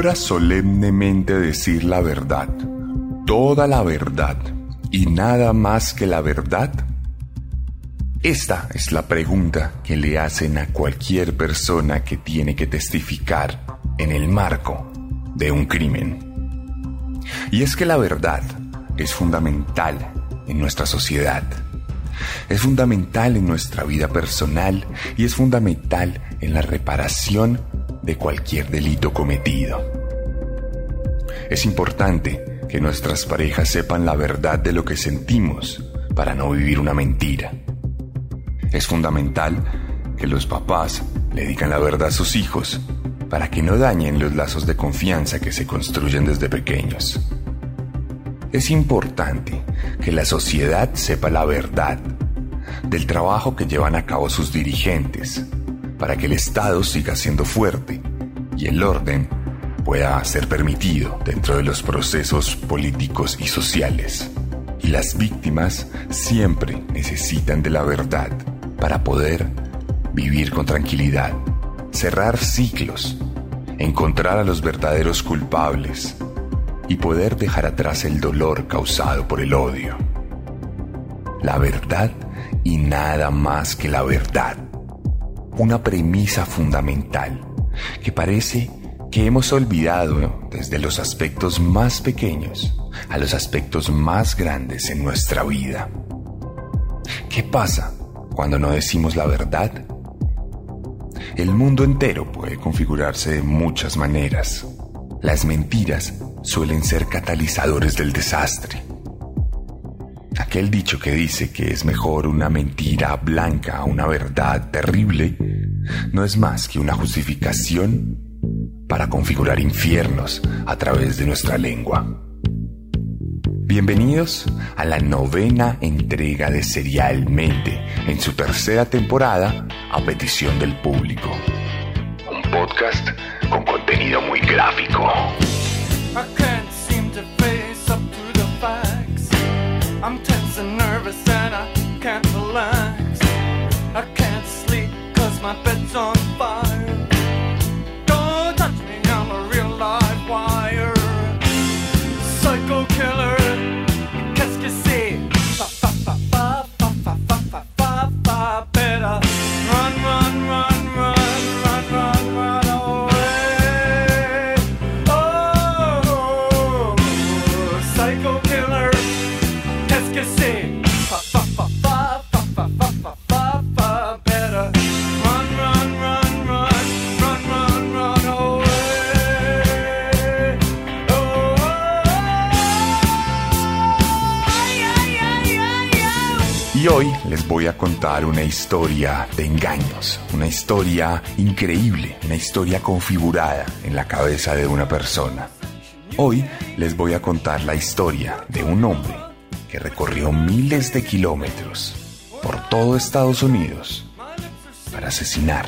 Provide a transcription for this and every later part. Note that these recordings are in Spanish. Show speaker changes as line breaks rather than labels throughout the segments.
Jura solemnemente decir la verdad, toda la verdad y nada más que la verdad. Esta es la pregunta que le hacen a cualquier persona que tiene que testificar en el marco de un crimen. Y es que la verdad es fundamental en nuestra sociedad. Es fundamental en nuestra vida personal y es fundamental en la reparación de cualquier delito cometido. Es importante que nuestras parejas sepan la verdad de lo que sentimos para no vivir una mentira. Es fundamental que los papás le digan la verdad a sus hijos para que no dañen los lazos de confianza que se construyen desde pequeños. Es importante que la sociedad sepa la verdad del trabajo que llevan a cabo sus dirigentes para que el Estado siga siendo fuerte y el orden pueda ser permitido dentro de los procesos políticos y sociales. Y las víctimas siempre necesitan de la verdad para poder vivir con tranquilidad, cerrar ciclos, encontrar a los verdaderos culpables y poder dejar atrás el dolor causado por el odio. La verdad y nada más que la verdad. Una premisa fundamental que parece que hemos olvidado desde los aspectos más pequeños a los aspectos más grandes en nuestra vida. ¿Qué pasa cuando no decimos la verdad? El mundo entero puede configurarse de muchas maneras. Las mentiras suelen ser catalizadores del desastre. Aquel dicho que dice que es mejor una mentira blanca a una verdad terrible no es más que una justificación para configurar infiernos a través de nuestra lengua. Bienvenidos a la novena entrega de Serialmente en su tercera temporada a petición del público. Un podcast con contenido muy gráfico. Historia de engaños, una historia increíble, una historia configurada en la cabeza de una persona. Hoy les voy a contar la historia de un hombre que recorrió miles de kilómetros por todo Estados Unidos para asesinar.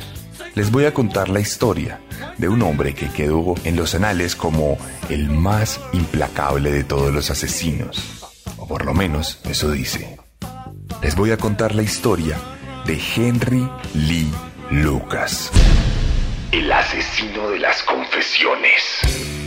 Les voy a contar la historia de un hombre que quedó en los anales como el más implacable de todos los asesinos, o por lo menos eso dice. Les voy a contar la historia de Henry Lee Lucas, el asesino de las confesiones.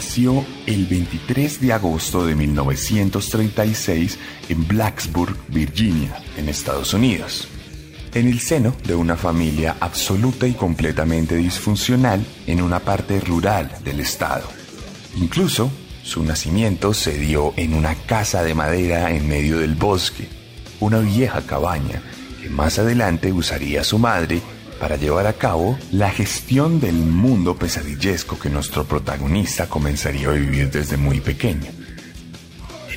Nació el 23 de agosto de 1936 en Blacksburg, Virginia, en Estados Unidos. En el seno de una familia absoluta y completamente disfuncional en una parte rural del estado. Incluso su nacimiento se dio en una casa de madera en medio del bosque, una vieja cabaña que más adelante usaría su madre para llevar a cabo la gestión del mundo pesadillesco que nuestro protagonista comenzaría a vivir desde muy pequeño.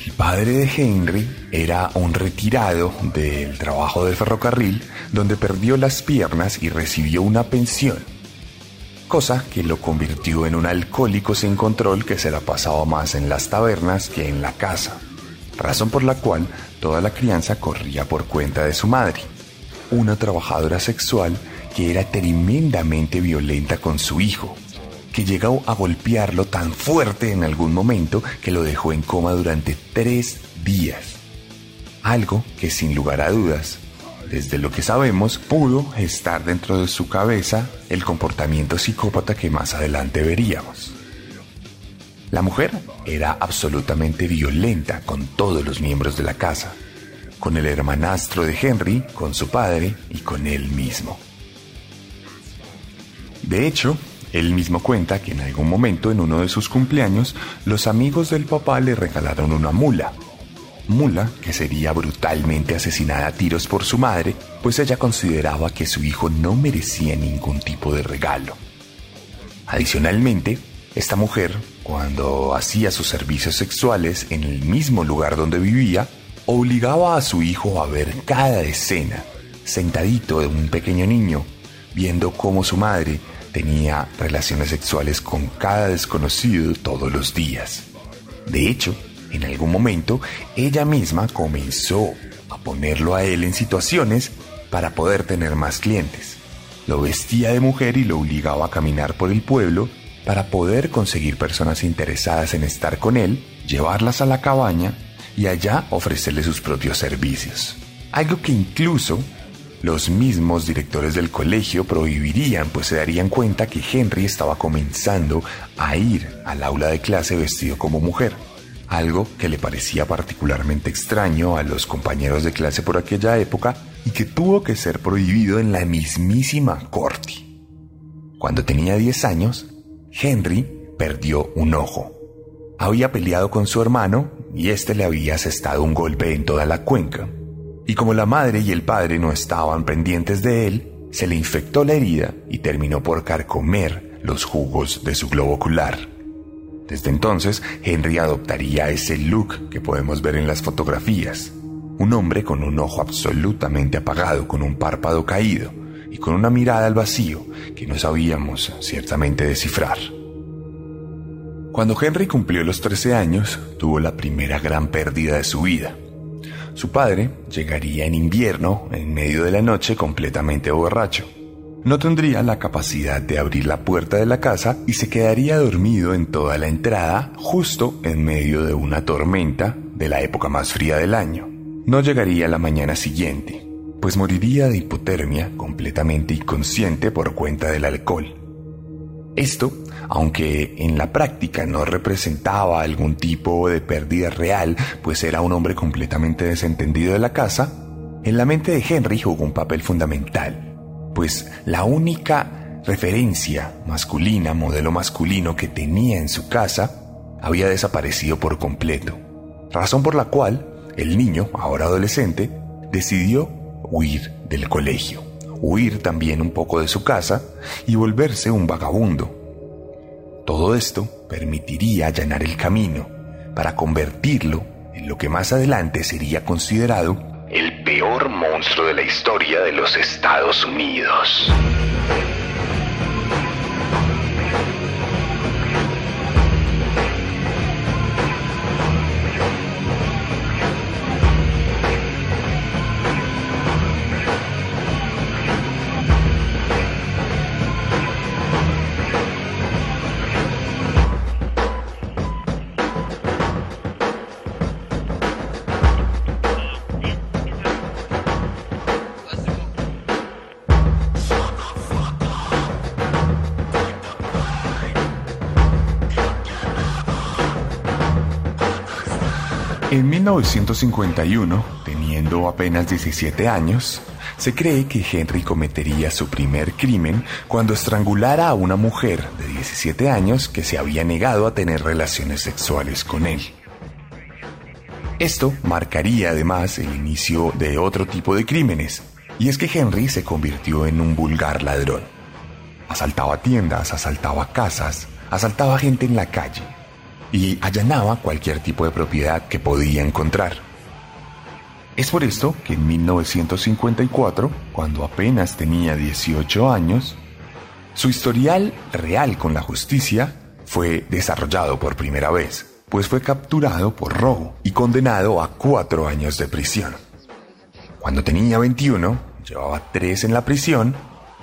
El padre de Henry era un retirado del trabajo del ferrocarril donde perdió las piernas y recibió una pensión, cosa que lo convirtió en un alcohólico sin control que se la pasaba más en las tabernas que en la casa, razón por la cual toda la crianza corría por cuenta de su madre, una trabajadora sexual que era tremendamente violenta con su hijo, que llegó a golpearlo tan fuerte en algún momento que lo dejó en coma durante tres días. Algo que sin lugar a dudas, desde lo que sabemos, pudo estar dentro de su cabeza el comportamiento psicópata que más adelante veríamos. La mujer era absolutamente violenta con todos los miembros de la casa, con el hermanastro de Henry, con su padre y con él mismo. De hecho, él mismo cuenta que en algún momento en uno de sus cumpleaños, los amigos del papá le regalaron una mula. Mula que sería brutalmente asesinada a tiros por su madre, pues ella consideraba que su hijo no merecía ningún tipo de regalo. Adicionalmente, esta mujer, cuando hacía sus servicios sexuales en el mismo lugar donde vivía, obligaba a su hijo a ver cada escena, sentadito de un pequeño niño, viendo cómo su madre tenía relaciones sexuales con cada desconocido todos los días. De hecho, en algún momento, ella misma comenzó a ponerlo a él en situaciones para poder tener más clientes. Lo vestía de mujer y lo obligaba a caminar por el pueblo para poder conseguir personas interesadas en estar con él, llevarlas a la cabaña y allá ofrecerle sus propios servicios. Algo que incluso los mismos directores del colegio prohibirían, pues se darían cuenta que Henry estaba comenzando a ir al aula de clase vestido como mujer, algo que le parecía particularmente extraño a los compañeros de clase por aquella época y que tuvo que ser prohibido en la mismísima corte. Cuando tenía 10 años, Henry perdió un ojo. Había peleado con su hermano y este le había asestado un golpe en toda la cuenca y como la madre y el padre no estaban pendientes de él, se le infectó la herida y terminó por carcomer los jugos de su globo ocular. Desde entonces, Henry adoptaría ese look que podemos ver en las fotografías. Un hombre con un ojo absolutamente apagado, con un párpado caído y con una mirada al vacío que no sabíamos ciertamente descifrar. Cuando Henry cumplió los 13 años, tuvo la primera gran pérdida de su vida. Su padre llegaría en invierno, en medio de la noche, completamente borracho. No tendría la capacidad de abrir la puerta de la casa y se quedaría dormido en toda la entrada, justo en medio de una tormenta de la época más fría del año. No llegaría la mañana siguiente, pues moriría de hipotermia completamente inconsciente por cuenta del alcohol. Esto, aunque en la práctica no representaba algún tipo de pérdida real, pues era un hombre completamente desentendido de la casa, en la mente de Henry jugó un papel fundamental, pues la única referencia masculina, modelo masculino que tenía en su casa, había desaparecido por completo, razón por la cual el niño, ahora adolescente, decidió huir del colegio huir también un poco de su casa y volverse un vagabundo. Todo esto permitiría allanar el camino para convertirlo en lo que más adelante sería considerado el peor monstruo de la historia de los Estados Unidos. 1951, teniendo apenas 17 años, se cree que Henry cometería su primer crimen cuando estrangulara a una mujer de 17 años que se había negado a tener relaciones sexuales con él. Esto marcaría además el inicio de otro tipo de crímenes, y es que Henry se convirtió en un vulgar ladrón. Asaltaba tiendas, asaltaba casas, asaltaba gente en la calle y allanaba cualquier tipo de propiedad que podía encontrar. Es por esto que en 1954, cuando apenas tenía 18 años, su historial real con la justicia fue desarrollado por primera vez, pues fue capturado por robo y condenado a cuatro años de prisión. Cuando tenía 21, llevaba tres en la prisión,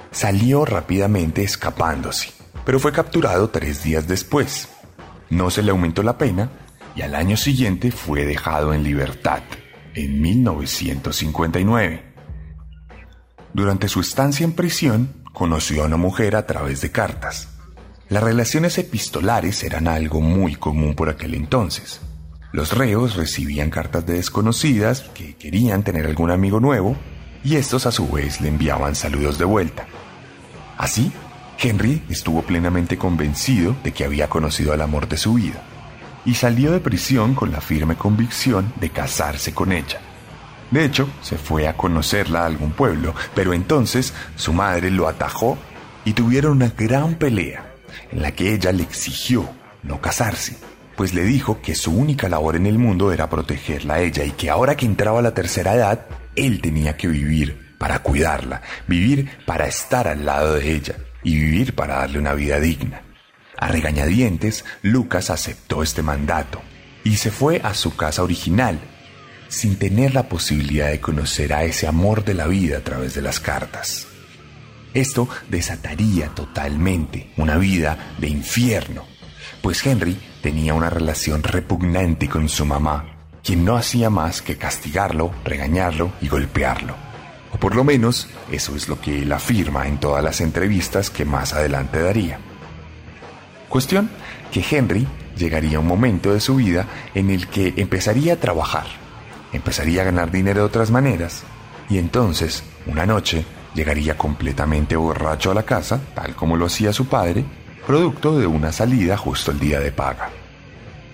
salió rápidamente escapándose, pero fue capturado tres días después. No se le aumentó la pena y al año siguiente fue dejado en libertad, en 1959. Durante su estancia en prisión, conoció a una mujer a través de cartas. Las relaciones epistolares eran algo muy común por aquel entonces. Los reos recibían cartas de desconocidas que querían tener algún amigo nuevo y estos a su vez le enviaban saludos de vuelta. Así, Henry estuvo plenamente convencido de que había conocido al amor de su vida y salió de prisión con la firme convicción de casarse con ella. De hecho, se fue a conocerla a algún pueblo, pero entonces su madre lo atajó y tuvieron una gran pelea en la que ella le exigió no casarse, pues le dijo que su única labor en el mundo era protegerla a ella y que ahora que entraba a la tercera edad, él tenía que vivir para cuidarla, vivir para estar al lado de ella y vivir para darle una vida digna. A regañadientes, Lucas aceptó este mandato y se fue a su casa original, sin tener la posibilidad de conocer a ese amor de la vida a través de las cartas. Esto desataría totalmente una vida de infierno, pues Henry tenía una relación repugnante con su mamá, quien no hacía más que castigarlo, regañarlo y golpearlo. O por lo menos eso es lo que él afirma en todas las entrevistas que más adelante daría. Cuestión que Henry llegaría un momento de su vida en el que empezaría a trabajar, empezaría a ganar dinero de otras maneras, y entonces, una noche, llegaría completamente borracho a la casa, tal como lo hacía su padre, producto de una salida justo el día de paga.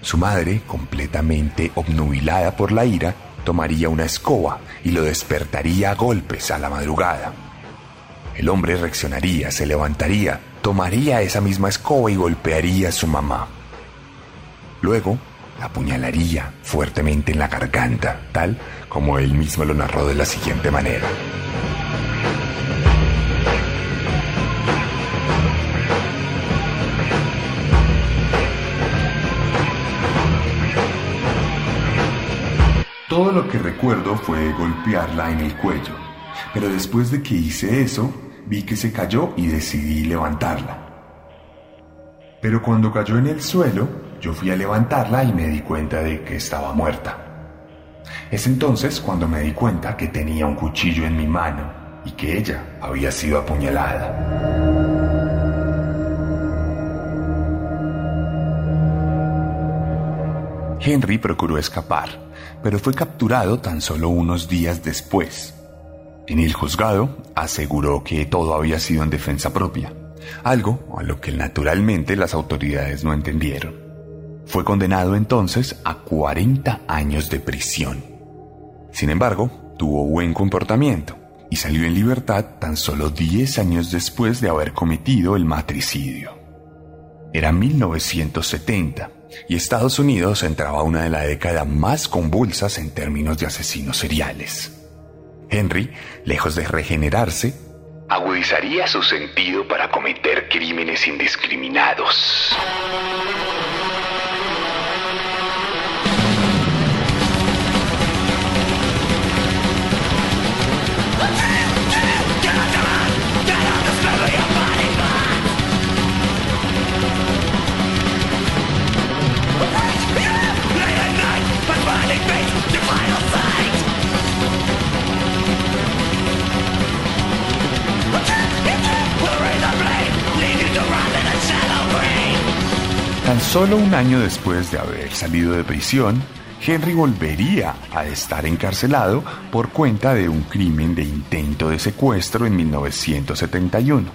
Su madre, completamente obnubilada por la ira, tomaría una escoba y lo despertaría a golpes a la madrugada. El hombre reaccionaría, se levantaría, tomaría esa misma escoba y golpearía a su mamá. Luego, la apuñalaría fuertemente en la garganta, tal como él mismo lo narró de la siguiente manera. Todo lo que recuerdo fue golpearla en el cuello, pero después de que hice eso, vi que se cayó y decidí levantarla. Pero cuando cayó en el suelo, yo fui a levantarla y me di cuenta de que estaba muerta. Es entonces cuando me di cuenta que tenía un cuchillo en mi mano y que ella había sido apuñalada. Henry procuró escapar, pero fue capturado tan solo unos días después. En el juzgado aseguró que todo había sido en defensa propia, algo a lo que naturalmente las autoridades no entendieron. Fue condenado entonces a 40 años de prisión. Sin embargo, tuvo buen comportamiento y salió en libertad tan solo 10 años después de haber cometido el matricidio. Era 1970 y Estados Unidos entraba una de las décadas más convulsas en términos de asesinos seriales. Henry, lejos de regenerarse, agudizaría su sentido para cometer crímenes indiscriminados. Solo un año después de haber salido de prisión, Henry volvería a estar encarcelado por cuenta de un crimen de intento de secuestro en 1971.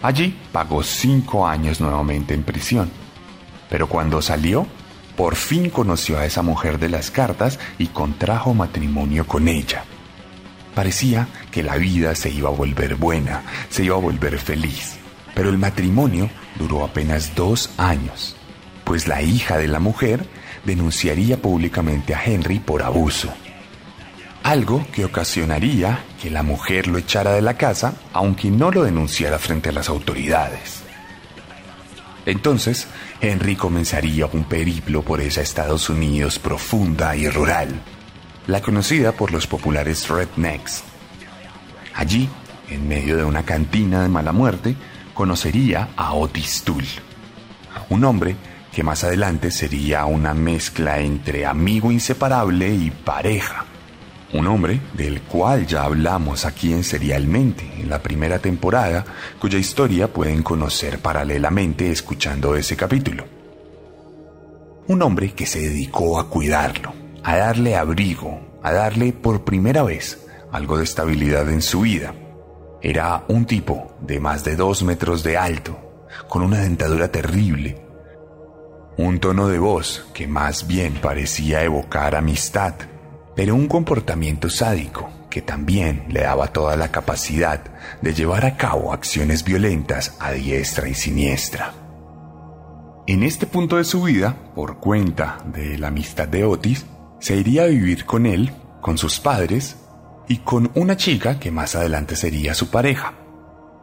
Allí pagó cinco años nuevamente en prisión. Pero cuando salió, por fin conoció a esa mujer de las cartas y contrajo matrimonio con ella. Parecía que la vida se iba a volver buena, se iba a volver feliz, pero el matrimonio duró apenas dos años, pues la hija de la mujer denunciaría públicamente a Henry por abuso. Algo que ocasionaría que la mujer lo echara de la casa, aunque no lo denunciara frente a las autoridades. Entonces, Henry comenzaría un periplo por esa Estados Unidos profunda y rural, la conocida por los populares rednecks. Allí, en medio de una cantina de mala muerte, conocería a Otis Tull, un hombre que más adelante sería una mezcla entre amigo inseparable y pareja. Un hombre del cual ya hablamos aquí en Serialmente, en la primera temporada, cuya historia pueden conocer paralelamente escuchando ese capítulo. Un hombre que se dedicó a cuidarlo, a darle abrigo, a darle por primera vez algo de estabilidad en su vida. Era un tipo de más de dos metros de alto, con una dentadura terrible, un tono de voz que más bien parecía evocar amistad, pero un comportamiento sádico que también le daba toda la capacidad de llevar a cabo acciones violentas a diestra y siniestra. En este punto de su vida, por cuenta de la amistad de Otis, se iría a vivir con él, con sus padres y con una chica que más adelante sería su pareja,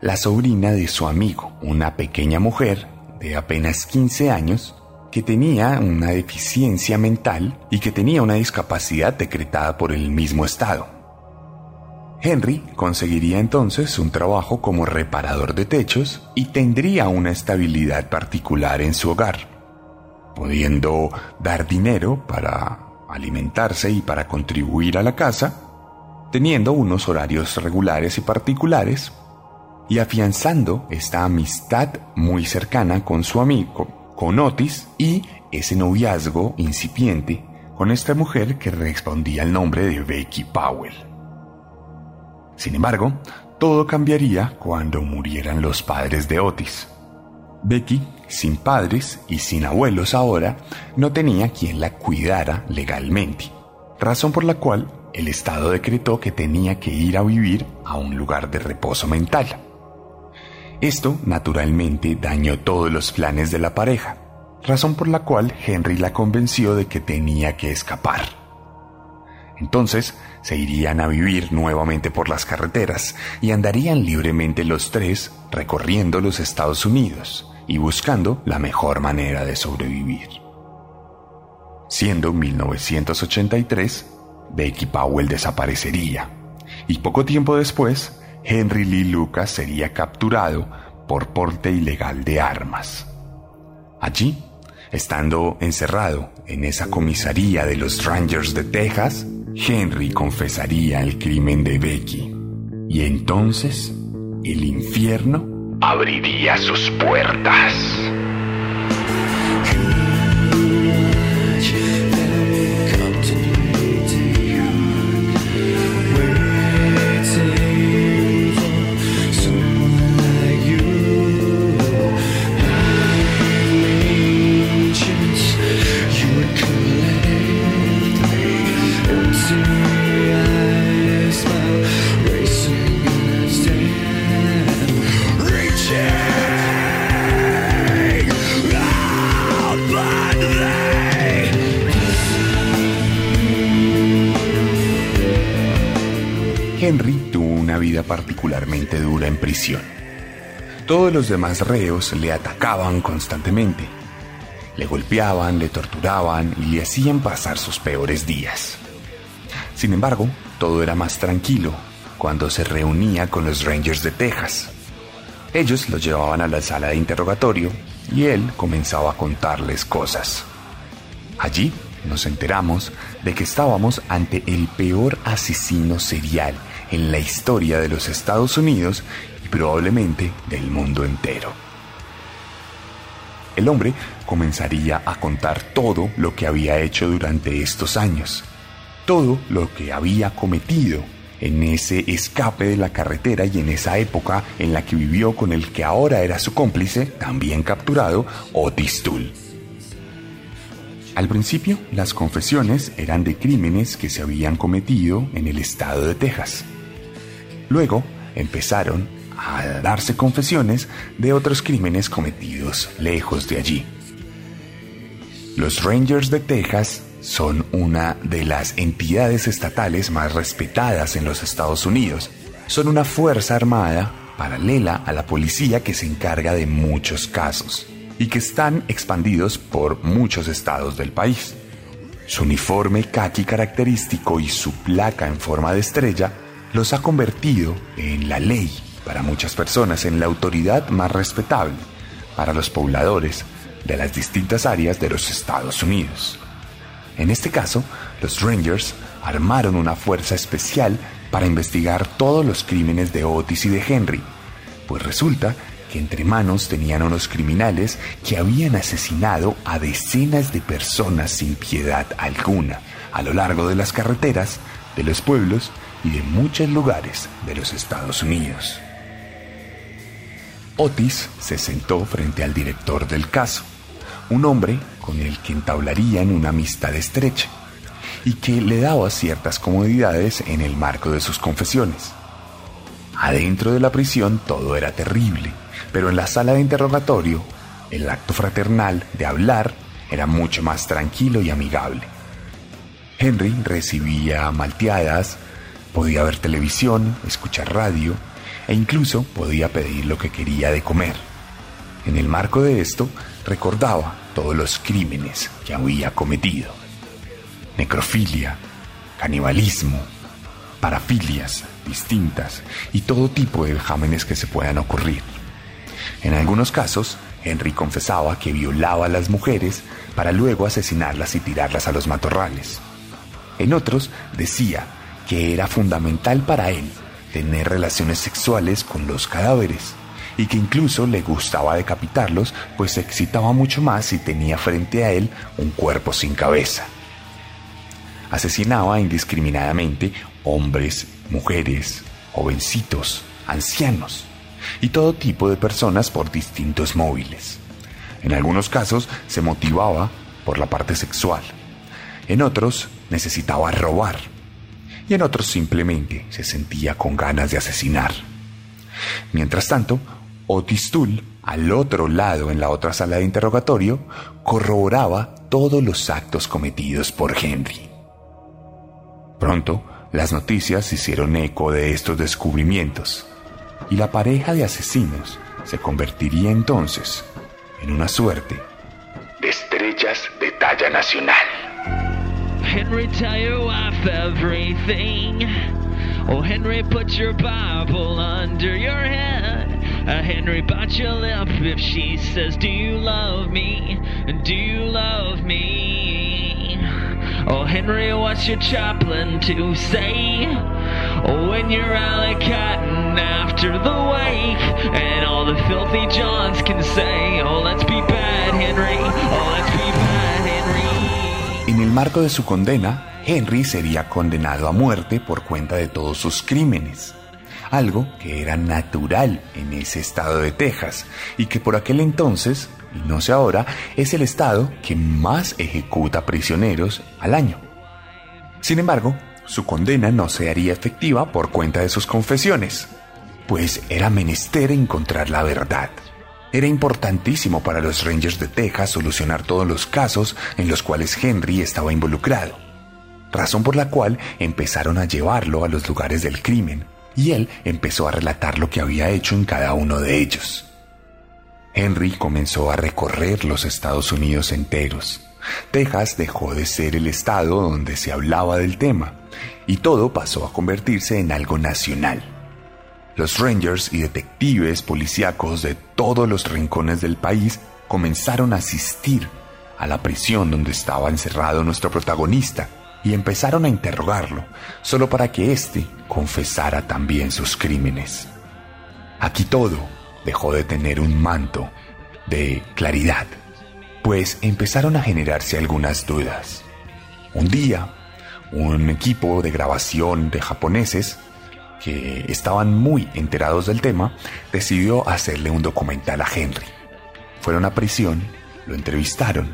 la sobrina de su amigo, una pequeña mujer de apenas 15 años que tenía una deficiencia mental y que tenía una discapacidad decretada por el mismo Estado. Henry conseguiría entonces un trabajo como reparador de techos y tendría una estabilidad particular en su hogar, pudiendo dar dinero para alimentarse y para contribuir a la casa, teniendo unos horarios regulares y particulares, y afianzando esta amistad muy cercana con su amigo, con Otis y ese noviazgo incipiente con esta mujer que respondía al nombre de Becky Powell. Sin embargo, todo cambiaría cuando murieran los padres de Otis. Becky, sin padres y sin abuelos ahora, no tenía quien la cuidara legalmente, razón por la cual el Estado decretó que tenía que ir a vivir a un lugar de reposo mental. Esto, naturalmente, dañó todos los planes de la pareja, razón por la cual Henry la convenció de que tenía que escapar. Entonces se irían a vivir nuevamente por las carreteras y andarían libremente los tres recorriendo los Estados Unidos y buscando la mejor manera de sobrevivir. Siendo 1983, Becky Powell desaparecería y poco tiempo después Henry Lee Lucas sería capturado por porte ilegal de armas. Allí, estando encerrado en esa comisaría de los Rangers de Texas, Henry confesaría el crimen de Becky. Y entonces, el infierno abriría sus puertas. Henry tuvo una vida particularmente dura en prisión. Todos los demás reos le atacaban constantemente. Le golpeaban, le torturaban y le hacían pasar sus peores días. Sin embargo, todo era más tranquilo cuando se reunía con los Rangers de Texas. Ellos lo llevaban a la sala de interrogatorio y él comenzaba a contarles cosas. Allí nos enteramos de que estábamos ante el peor asesino serial en la historia de los Estados Unidos y probablemente del mundo entero. el hombre comenzaría a contar todo lo que había hecho durante estos años, todo lo que había cometido en ese escape de la carretera y en esa época en la que vivió con el que ahora era su cómplice, también capturado, Otis Tull. Al principio, las confesiones eran de crímenes que se habían cometido en el estado de Texas. Luego empezaron a darse confesiones de otros crímenes cometidos lejos de allí. Los Rangers de Texas son una de las entidades estatales más respetadas en los Estados Unidos. Son una fuerza armada paralela a la policía que se encarga de muchos casos y que están expandidos por muchos estados del país. Su uniforme khaki característico y su placa en forma de estrella los ha convertido en la ley para muchas personas, en la autoridad más respetable para los pobladores de las distintas áreas de los Estados Unidos. En este caso, los Rangers armaron una fuerza especial para investigar todos los crímenes de Otis y de Henry, pues resulta que entre manos tenían unos criminales que habían asesinado a decenas de personas sin piedad alguna a lo largo de las carreteras, de los pueblos y de muchos lugares de los Estados Unidos. Otis se sentó frente al director del caso, un hombre con el que entablarían una amistad estrecha y que le daba ciertas comodidades en el marco de sus confesiones. Adentro de la prisión todo era terrible pero en la sala de interrogatorio, el acto fraternal de hablar era mucho más tranquilo y amigable. Henry recibía malteadas, podía ver televisión, escuchar radio e incluso podía pedir lo que quería de comer. En el marco de esto, recordaba todos los crímenes que había cometido. Necrofilia, canibalismo, parafilias distintas y todo tipo de vejámenes que se puedan ocurrir. En algunos casos, Henry confesaba que violaba a las mujeres para luego asesinarlas y tirarlas a los matorrales. En otros, decía que era fundamental para él tener relaciones sexuales con los cadáveres y que incluso le gustaba decapitarlos, pues se excitaba mucho más si tenía frente a él un cuerpo sin cabeza. Asesinaba indiscriminadamente hombres, mujeres, jovencitos, ancianos y todo tipo de personas por distintos móviles. En algunos casos se motivaba por la parte sexual, en otros necesitaba robar y en otros simplemente se sentía con ganas de asesinar. Mientras tanto, Otis Tull, al otro lado en la otra sala de interrogatorio, corroboraba todos los actos cometidos por Henry. Pronto, las noticias hicieron eco de estos descubrimientos y la pareja de asesinos se convertiría entonces en una suerte de estrellas de talla nacional.
Henry, tell your wife everything. Oh, Henry, put your Bible under your head. Uh, Henry, bite your lip if she says, Do you love me? Do you love me? Oh, Henry, what's your chaplain to say? Oh, when you're alley catting after the wake, and all the filthy Johns can say, Oh, let's
marco de su condena, Henry sería condenado a muerte por cuenta de todos sus crímenes, algo que era natural en ese estado de Texas y que por aquel entonces, y no sé ahora, es el estado que más ejecuta prisioneros al año. Sin embargo, su condena no se haría efectiva por cuenta de sus confesiones, pues era menester encontrar la verdad. Era importantísimo para los Rangers de Texas solucionar todos los casos en los cuales Henry estaba involucrado, razón por la cual empezaron a llevarlo a los lugares del crimen, y él empezó a relatar lo que había hecho en cada uno de ellos. Henry comenzó a recorrer los Estados Unidos enteros. Texas dejó de ser el estado donde se hablaba del tema, y todo pasó a convertirse en algo nacional. Los rangers y detectives policíacos de todos los rincones del país comenzaron a asistir a la prisión donde estaba encerrado nuestro protagonista y empezaron a interrogarlo, solo para que éste confesara también sus crímenes. Aquí todo dejó de tener un manto de claridad pues empezaron a generarse algunas dudas. Un día, un equipo de grabación de japoneses que estaban muy enterados del tema, decidió hacerle un documental a Henry. Fueron a prisión, lo entrevistaron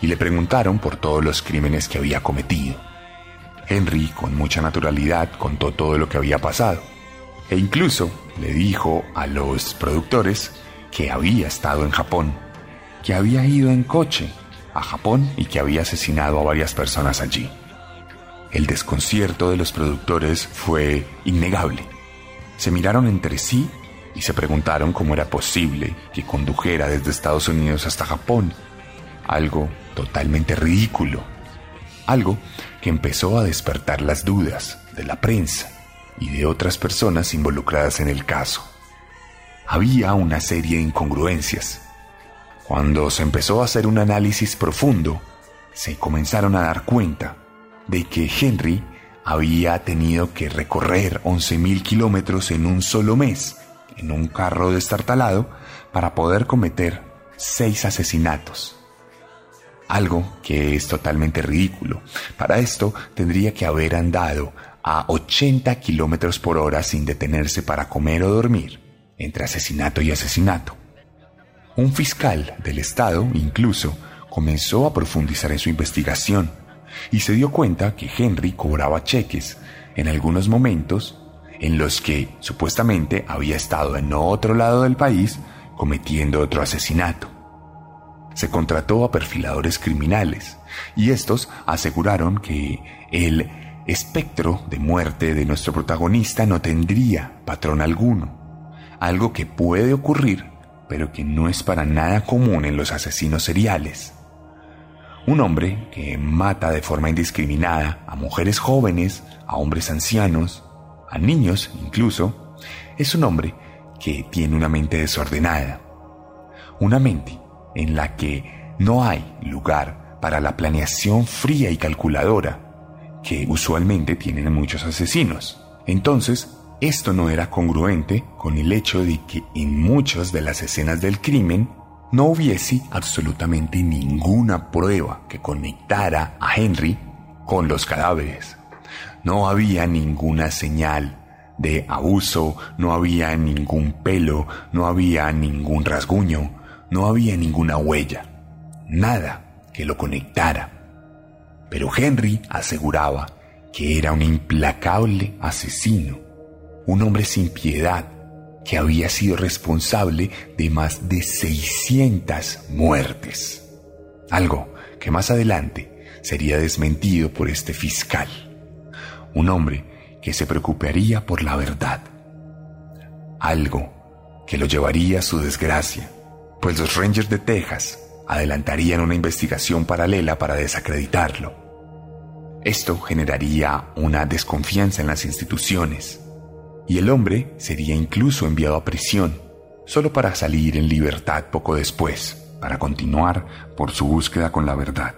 y le preguntaron por todos los crímenes que había cometido. Henry, con mucha naturalidad, contó todo lo que había pasado e incluso le dijo a los productores que había estado en Japón, que había ido en coche a Japón y que había asesinado a varias personas allí. El desconcierto de los productores fue innegable. Se miraron entre sí y se preguntaron cómo era posible que condujera desde Estados Unidos hasta Japón. Algo totalmente ridículo. Algo que empezó a despertar las dudas de la prensa y de otras personas involucradas en el caso. Había una serie de incongruencias. Cuando se empezó a hacer un análisis profundo, se comenzaron a dar cuenta de que Henry había tenido que recorrer 11.000 kilómetros en un solo mes en un carro destartalado para poder cometer seis asesinatos. Algo que es totalmente ridículo. Para esto tendría que haber andado a 80 kilómetros por hora sin detenerse para comer o dormir, entre asesinato y asesinato. Un fiscal del estado incluso comenzó a profundizar en su investigación y se dio cuenta que Henry cobraba cheques en algunos momentos en los que supuestamente había estado en otro lado del país cometiendo otro asesinato. Se contrató a perfiladores criminales y estos aseguraron que el espectro de muerte de nuestro protagonista no tendría patrón alguno, algo que puede ocurrir pero que no es para nada común en los asesinos seriales. Un hombre que mata de forma indiscriminada a mujeres jóvenes, a hombres ancianos, a niños incluso, es un hombre que tiene una mente desordenada. Una mente en la que no hay lugar para la planeación fría y calculadora que usualmente tienen muchos asesinos. Entonces, esto no era congruente con el hecho de que en muchas de las escenas del crimen no hubiese absolutamente ninguna prueba que conectara a Henry con los cadáveres. No había ninguna señal de abuso, no había ningún pelo, no había ningún rasguño, no había ninguna huella, nada que lo conectara. Pero Henry aseguraba que era un implacable asesino, un hombre sin piedad que había sido responsable de más de 600 muertes. Algo que más adelante sería desmentido por este fiscal. Un hombre que se preocuparía por la verdad. Algo que lo llevaría a su desgracia, pues los Rangers de Texas adelantarían una investigación paralela para desacreditarlo. Esto generaría una desconfianza en las instituciones y el hombre sería incluso enviado a prisión, solo para salir en libertad poco después, para continuar por su búsqueda con la verdad.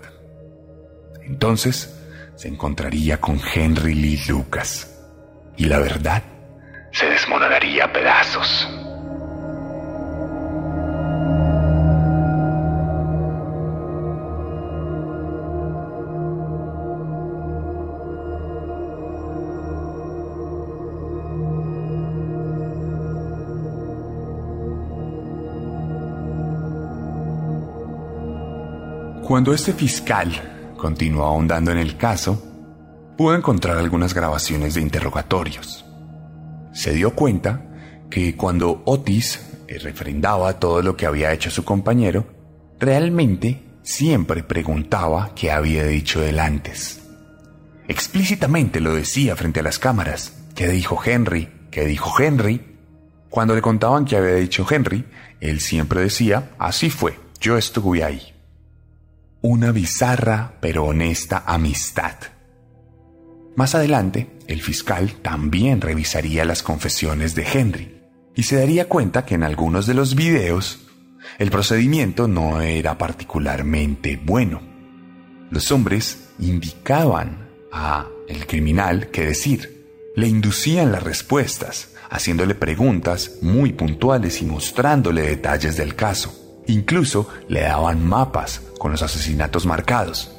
Entonces se encontraría con Henry Lee Lucas, y la verdad se desmoronaría a pedazos. Cuando este fiscal continuó ahondando en el caso, pudo encontrar algunas grabaciones de interrogatorios. Se dio cuenta que cuando Otis refrendaba todo lo que había hecho su compañero, realmente siempre preguntaba qué había dicho él antes. Explícitamente lo decía frente a las cámaras. ¿Qué dijo Henry? ¿Qué dijo Henry? Cuando le contaban qué había dicho Henry, él siempre decía, así fue, yo estuve ahí una bizarra pero honesta amistad. Más adelante, el fiscal también revisaría las confesiones de Henry y se daría cuenta que en algunos de los videos el procedimiento no era particularmente bueno. Los hombres indicaban a el criminal qué decir, le inducían las respuestas, haciéndole preguntas muy puntuales y mostrándole detalles del caso Incluso le daban mapas con los asesinatos marcados.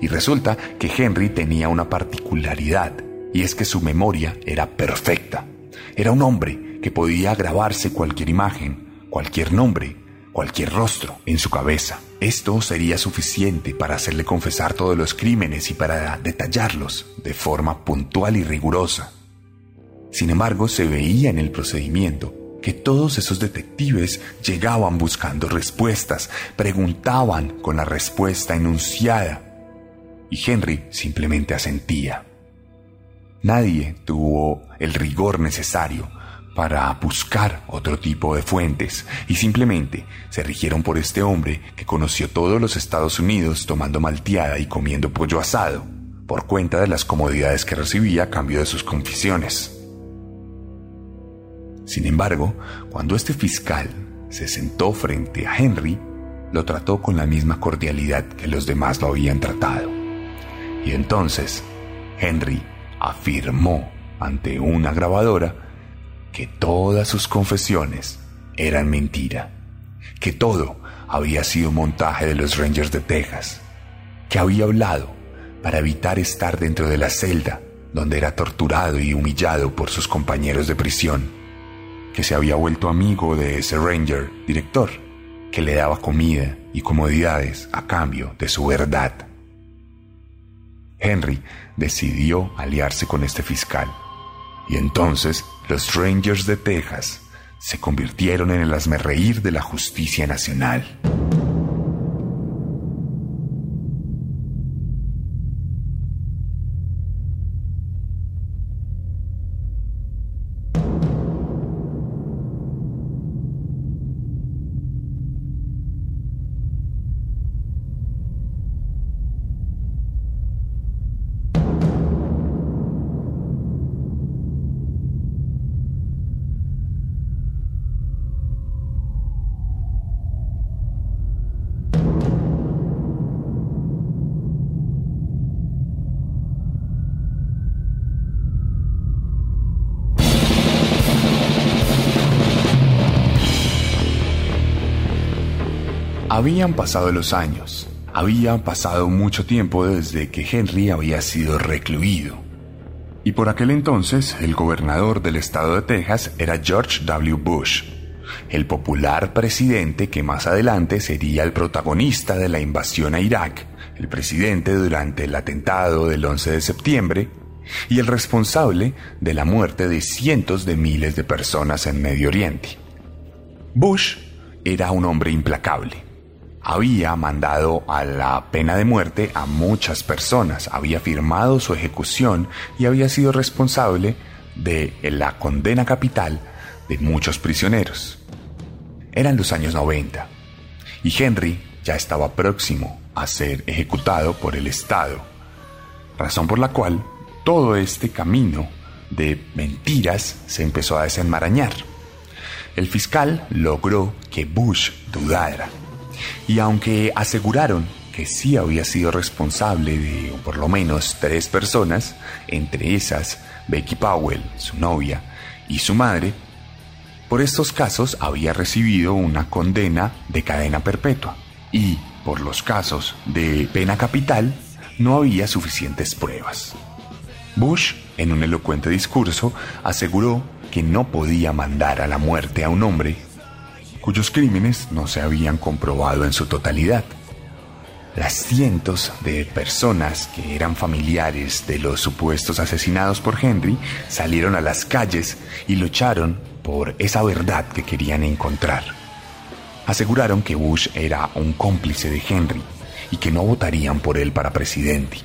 Y resulta que Henry tenía una particularidad, y es que su memoria era perfecta. Era un hombre que podía grabarse cualquier imagen, cualquier nombre, cualquier rostro en su cabeza. Esto sería suficiente para hacerle confesar todos los crímenes y para detallarlos de forma puntual y rigurosa. Sin embargo, se veía en el procedimiento que todos esos detectives llegaban buscando respuestas, preguntaban con la respuesta enunciada, y Henry simplemente asentía. Nadie tuvo el rigor necesario para buscar otro tipo de fuentes y simplemente se rigieron por este hombre que conoció todos los Estados Unidos tomando malteada y comiendo pollo asado, por cuenta de las comodidades que recibía a cambio de sus confesiones. Sin embargo, cuando este fiscal se sentó frente a Henry, lo trató con la misma cordialidad que los demás lo habían tratado. Y entonces, Henry afirmó ante una grabadora que todas sus confesiones eran mentira, que todo había sido montaje de los Rangers de Texas, que había hablado para evitar estar dentro de la celda donde era torturado y humillado por sus compañeros de prisión, que se había vuelto amigo de ese Ranger director, que le daba comida y comodidades a cambio de su verdad. Henry decidió aliarse con este fiscal y entonces los Rangers de Texas se convirtieron en el asmerreír de la justicia nacional. Habían pasado los años, había pasado mucho tiempo desde que Henry había sido recluido. Y por aquel entonces el gobernador del estado de Texas era George W. Bush, el popular presidente que más adelante sería el protagonista de la invasión a Irak, el presidente durante el atentado del 11 de septiembre y el responsable de la muerte de cientos de miles de personas en Medio Oriente. Bush era un hombre implacable había mandado a la pena de muerte a muchas personas, había firmado su ejecución y había sido responsable de la condena capital de muchos prisioneros. Eran los años 90 y Henry ya estaba próximo a ser ejecutado por el Estado, razón por la cual todo este camino de mentiras se empezó a desenmarañar. El fiscal logró que Bush dudara y aunque aseguraron que sí había sido responsable de por lo menos tres personas, entre esas Becky Powell, su novia, y su madre, por estos casos había recibido una condena de cadena perpetua y por los casos de pena capital no había suficientes pruebas. Bush, en un elocuente discurso, aseguró que no podía mandar a la muerte a un hombre cuyos crímenes no se habían comprobado en su totalidad. Las cientos de personas que eran familiares de los supuestos asesinados por Henry salieron a las calles y lucharon por esa verdad que querían encontrar. Aseguraron que Bush era un cómplice de Henry y que no votarían por él para presidente.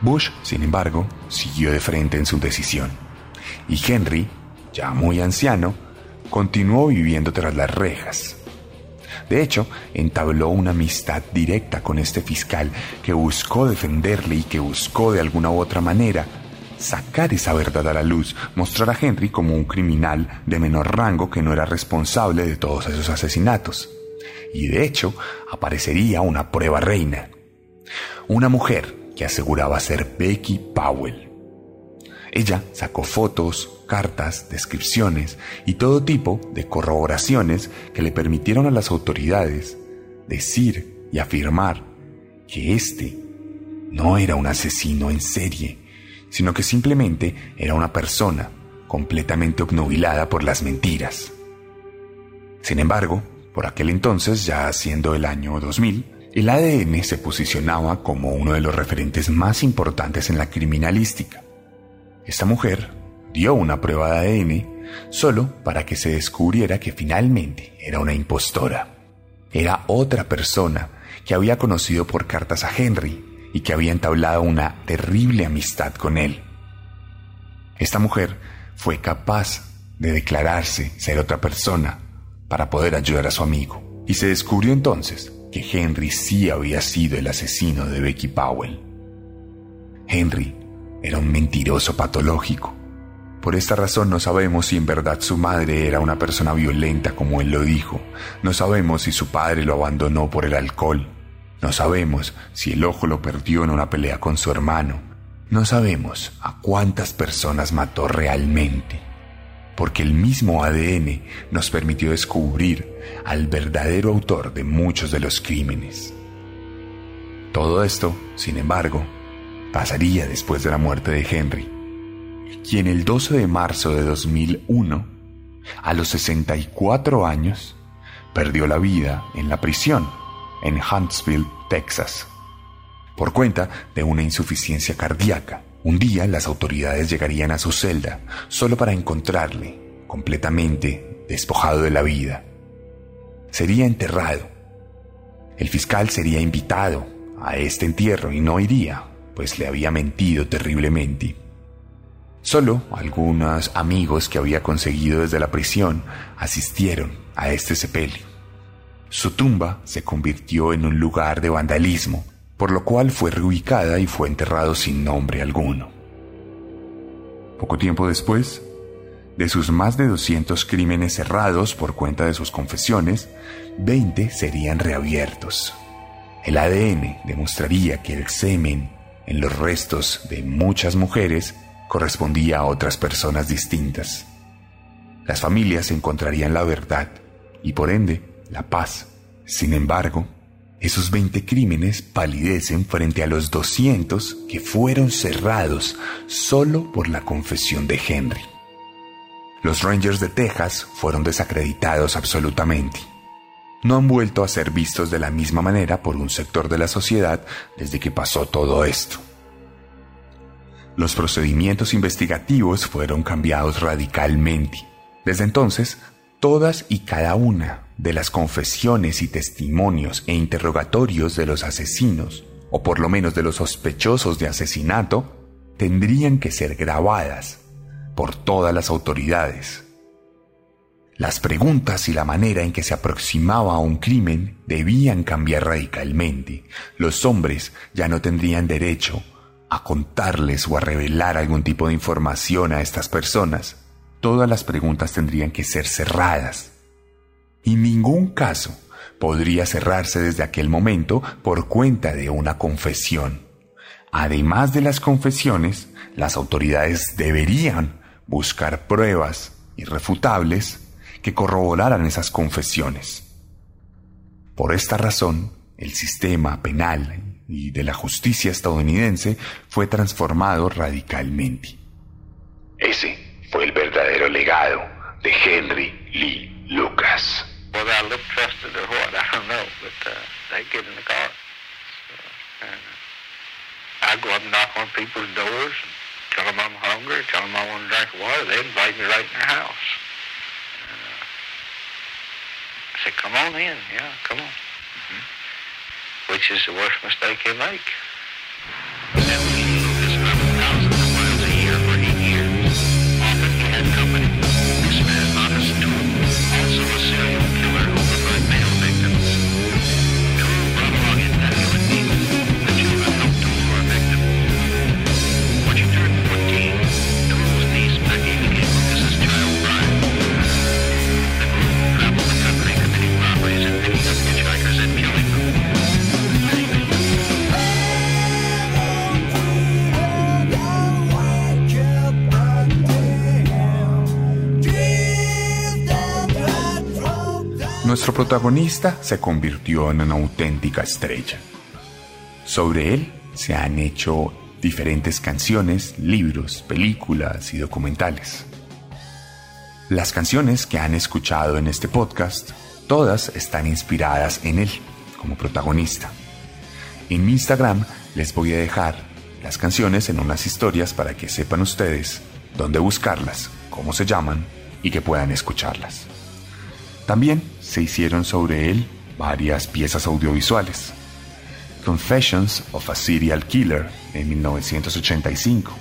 Bush, sin embargo, siguió de frente en su decisión y Henry, ya muy anciano, continuó viviendo tras las rejas. De hecho, entabló una amistad directa con este fiscal que buscó defenderle y que buscó de alguna u otra manera sacar esa verdad a la luz, mostrar a Henry como un criminal de menor rango que no era responsable de todos esos asesinatos. Y de hecho, aparecería una prueba reina. Una mujer que aseguraba ser Becky Powell. Ella sacó fotos, cartas, descripciones y todo tipo de corroboraciones que le permitieron a las autoridades decir y afirmar que este no era un asesino en serie, sino que simplemente era una persona completamente obnubilada por las mentiras. Sin embargo, por aquel entonces, ya siendo el año 2000, el ADN se posicionaba como uno de los referentes más importantes en la criminalística. Esta mujer dio una prueba de ADN solo para que se descubriera que finalmente era una impostora. Era otra persona que había conocido por cartas a Henry y que había entablado una terrible amistad con él. Esta mujer fue capaz de declararse ser otra persona para poder ayudar a su amigo. Y se descubrió entonces que Henry sí había sido el asesino de Becky Powell. Henry era un mentiroso patológico. Por esta razón no sabemos si en verdad su madre era una persona violenta como él lo dijo. No sabemos si su padre lo abandonó por el alcohol. No sabemos si el ojo lo perdió en una pelea con su hermano. No sabemos a cuántas personas mató realmente porque el mismo ADN nos permitió descubrir al verdadero autor de muchos de los crímenes. Todo esto, sin embargo, pasaría después de la muerte de Henry, quien el 12 de marzo de 2001, a los 64 años, perdió la vida en la prisión en Huntsville, Texas, por cuenta de una insuficiencia cardíaca un día las autoridades llegarían a su celda solo para encontrarle completamente despojado de la vida. Sería enterrado. El fiscal sería invitado a este entierro y no iría, pues le había mentido terriblemente. Solo algunos amigos que había conseguido desde la prisión asistieron a este sepelio. Su tumba se convirtió en un lugar de vandalismo por lo cual fue reubicada y fue enterrado sin nombre alguno. Poco tiempo después, de sus más de 200 crímenes cerrados por cuenta de sus confesiones, 20 serían reabiertos. El ADN demostraría que el semen en los restos de muchas mujeres correspondía a otras personas distintas. Las familias encontrarían la verdad y por ende la paz. Sin embargo, esos 20 crímenes palidecen frente a los 200 que fueron cerrados solo por la confesión de Henry. Los Rangers de Texas fueron desacreditados absolutamente. No han vuelto a ser vistos de la misma manera por un sector de la sociedad desde que pasó todo esto. Los procedimientos investigativos fueron cambiados radicalmente. Desde entonces, todas y cada una de las confesiones y testimonios e interrogatorios de los asesinos, o por lo menos de los sospechosos de asesinato, tendrían que ser grabadas por todas las autoridades. Las preguntas y la manera en que se aproximaba a un crimen debían cambiar radicalmente. Los hombres ya no tendrían derecho a contarles o a revelar algún tipo de información a estas personas. Todas las preguntas tendrían que ser cerradas y ningún caso podría cerrarse desde aquel momento por cuenta de una confesión. Además de las confesiones, las autoridades deberían buscar pruebas irrefutables que corroboraran esas confesiones. Por esta razón, el sistema penal y de la justicia estadounidense fue transformado radicalmente. Ese fue el verdadero legado de Henry Lee Lucas.
whether I look trusted or what, I don't know. But they get in the car. So, and I go up and knock on people's doors and tell them I'm hungry, tell them I want to drink water. They invite me right in their house. Come on in. Yeah, come on. Mm-hmm. Which is the worst mistake you make.
Nuestro protagonista se convirtió en una auténtica estrella. Sobre él se han hecho diferentes canciones, libros, películas y documentales. Las canciones que han escuchado en este podcast, todas están inspiradas en él como protagonista. En mi Instagram les voy a dejar las canciones en unas historias para que sepan ustedes dónde buscarlas, cómo se llaman y que puedan escucharlas. También se hicieron sobre él varias piezas audiovisuales. Confessions of a Serial Killer en 1985.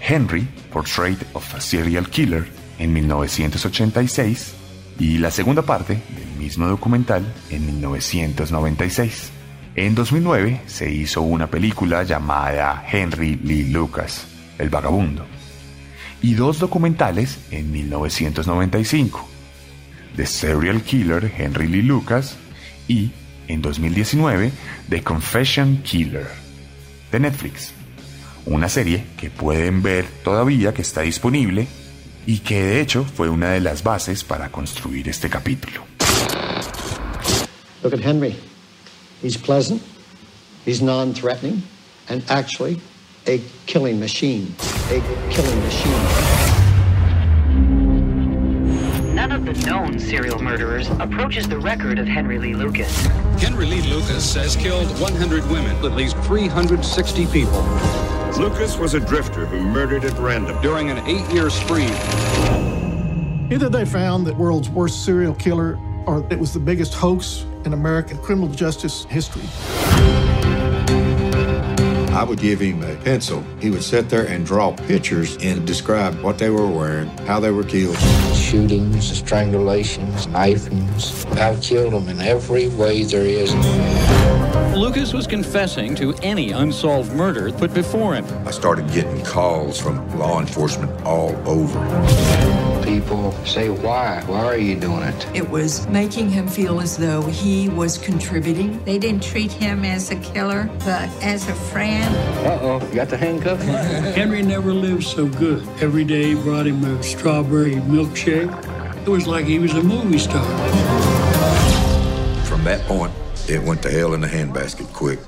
Henry, Portrait of a Serial Killer en 1986 y la segunda parte del mismo documental en 1996. En 2009 se hizo una película llamada Henry Lee Lucas, El Vagabundo, y dos documentales en 1995, The Serial Killer Henry Lee Lucas y, en 2019, The Confession Killer, de Netflix, una serie que pueden ver todavía que está disponible y que de hecho fue una de las bases para construir este capítulo.
Look at Henry. He's pleasant, he's non threatening, and actually a killing machine. A killing machine.
The known serial murderers approaches the record of Henry Lee Lucas.
Henry Lee Lucas has killed 100 women, at least 360 people.
Lucas was a drifter who murdered at random.
During an eight year spree,
Either they found the world's worst serial killer or it was the biggest hoax in American criminal justice history.
I would give him a pencil. He would sit there and draw pictures and describe what they were wearing, how they were killed.
Shootings, strangulations, knifings. I've killed them in every way there is.
Lucas was confessing to any unsolved murder put before him.
I started getting calls from law enforcement all over.
People say, why? Why are you doing it?
It was making him feel as though he was contributing.
They didn't treat him as a killer, but as a friend.
Uh-oh, you got the handcuff?
Henry never lived so good. Every day brought him a strawberry milkshake. It was like he was a movie star.
From that point, it went to hell in the handbasket quick.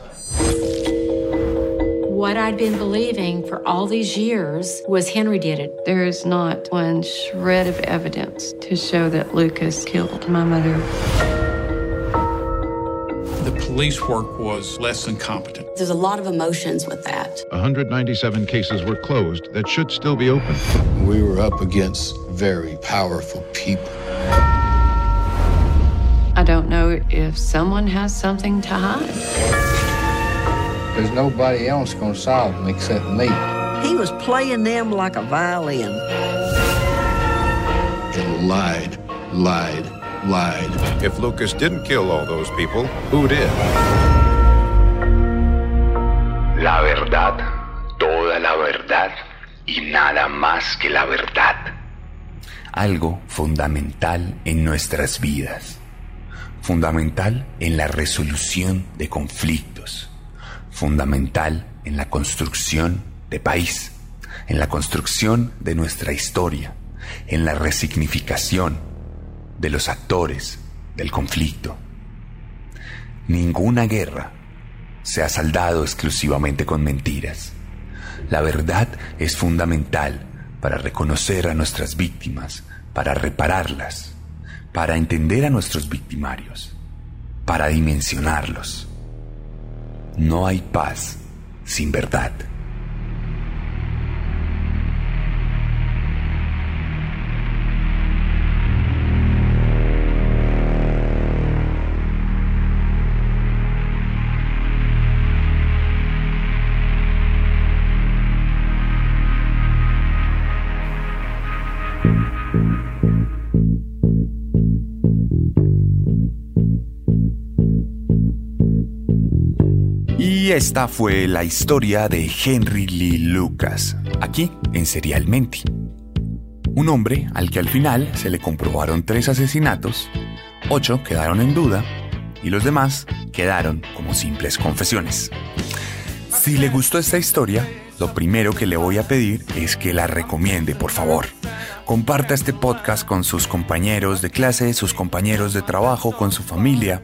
What I'd been believing for all these years was Henry did it.
There is not one shred of evidence to show that Lucas killed my mother.
The police work was less than competent.
There's a lot of emotions with that.
197 cases were closed that should still be open.
We were up against very powerful people.
I don't know if someone has something to hide.
There's nobody else gonna solve them except me.
He was playing them like a violin.
And lied, lied, lied.
If Lucas didn't kill all those people, who did?
La verdad, toda la verdad y nada más que la verdad. Algo fundamental en nuestras vidas. Fundamental en la resolución de conflictos. Fundamental en la construcción de país. En la construcción de nuestra historia. En la resignificación de los actores del conflicto. Ninguna guerra se ha saldado exclusivamente con mentiras. La verdad es fundamental para reconocer a nuestras víctimas, para repararlas, para entender a nuestros victimarios, para dimensionarlos. No hay paz sin verdad. Y esta fue la historia de Henry Lee Lucas, aquí en Serialmente. Un hombre al que al final se le comprobaron tres asesinatos, ocho quedaron en duda y los demás quedaron como simples confesiones. Si le gustó esta historia, lo primero que le voy a pedir es que la recomiende, por favor. Comparta este podcast con sus compañeros de clase, sus compañeros de trabajo, con su familia.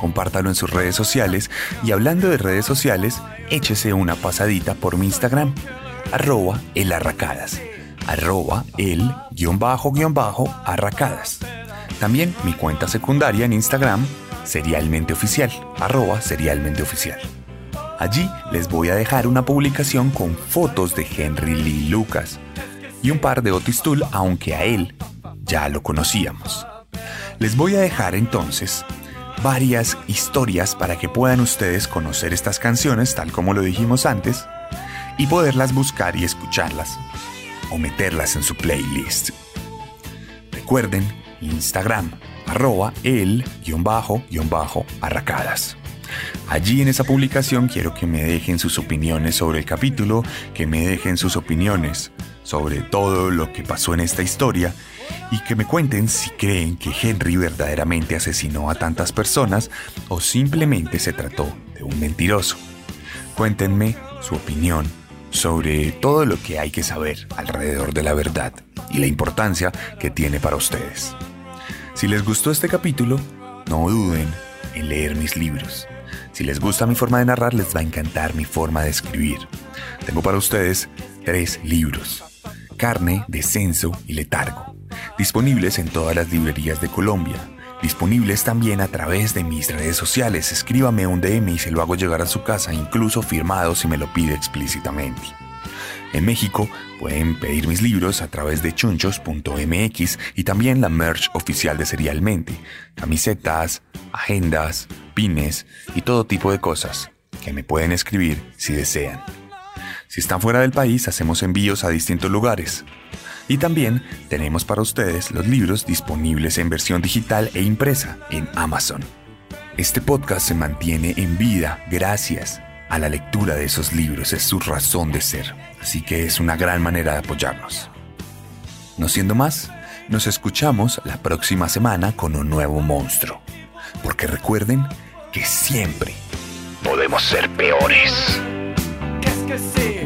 Compártalo en sus redes sociales. Y hablando de redes sociales, échese una pasadita por mi Instagram, arroba el arracadas, arroba el guion bajo guion bajo arracadas. También mi cuenta secundaria en Instagram, serialmente oficial, arroba serialmente oficial. Allí les voy a dejar una publicación con fotos de Henry Lee Lucas y un par de Otis Tool, aunque a él ya lo conocíamos. Les voy a dejar entonces varias historias para que puedan ustedes conocer estas canciones tal como lo dijimos antes y poderlas buscar y escucharlas o meterlas en su playlist. Recuerden Instagram arroba el guion bajo guion bajo arracadas. Allí en esa publicación quiero que me dejen sus opiniones sobre el capítulo, que me dejen sus opiniones sobre todo lo que pasó en esta historia y que me cuenten si creen que Henry verdaderamente asesinó a tantas personas o simplemente se trató de un mentiroso. Cuéntenme su opinión sobre todo lo que hay que saber alrededor de la verdad y la importancia que tiene para ustedes. Si les gustó este capítulo, no duden en leer mis libros. Si les gusta mi forma de narrar, les va a encantar mi forma de escribir. Tengo para ustedes tres libros. Carne, Descenso y Letargo, disponibles en todas las librerías de Colombia. Disponibles también a través de mis redes sociales. Escríbame un DM y se lo hago llegar a su casa, incluso firmado si me lo pide explícitamente. En México pueden pedir mis libros a través de chunchos.mx y también la merch oficial de Serialmente, camisetas, agendas, pines y todo tipo de cosas que me pueden escribir si desean. Si están fuera del país, hacemos envíos a distintos lugares. Y también tenemos para ustedes los libros disponibles en versión digital e impresa en Amazon. Este podcast se mantiene en vida gracias a la lectura de esos libros, es su razón de ser, así que es una gran manera de apoyarnos. No siendo más, nos escuchamos la próxima semana con un nuevo monstruo, porque recuerden que siempre podemos ser peores.
Qu'est-ce que c'est